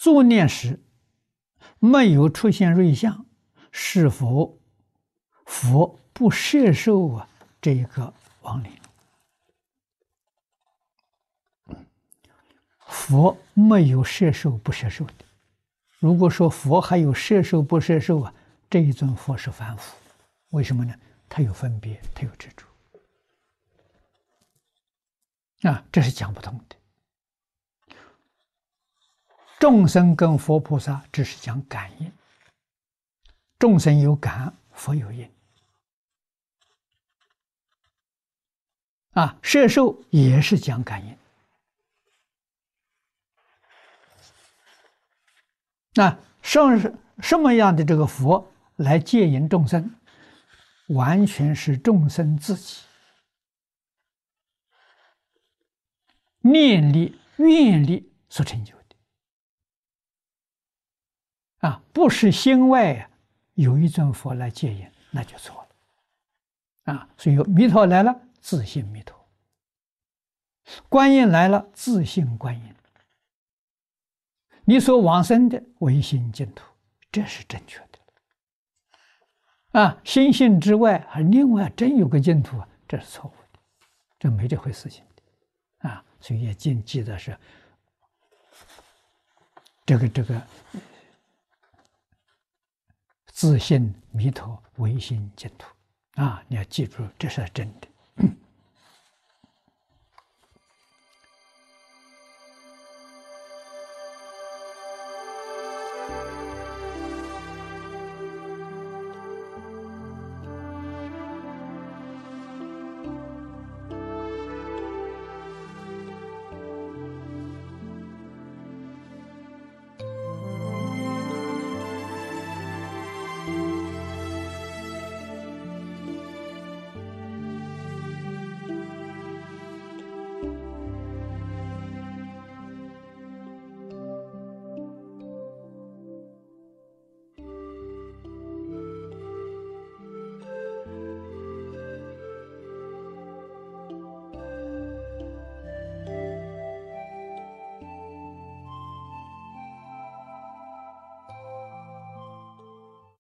作念时没有出现瑞相，是否佛不摄受啊？这一个亡灵，佛没有摄受不摄受的。如果说佛还有摄受不摄受啊，这一尊佛是凡夫，为什么呢？他有分别，他有执着啊，这是讲不通的。众生跟佛菩萨只是讲感应，众生有感，佛有应。啊，摄受也是讲感应。那什什么样的这个佛来接引众生，完全是众生自己念力、愿力所成就。啊，不是心外有一尊佛来接引，那就错了。啊，所以弥陀来了。自信弥陀，观音来了，自信观音。你所往生的唯心净土，这是正确的。啊，心性之外还另外真有个净土，这是错误的，这没这回事情的。啊，所以也记记得是这个这个自信弥陀唯心净土。啊，你要记住，这是真的。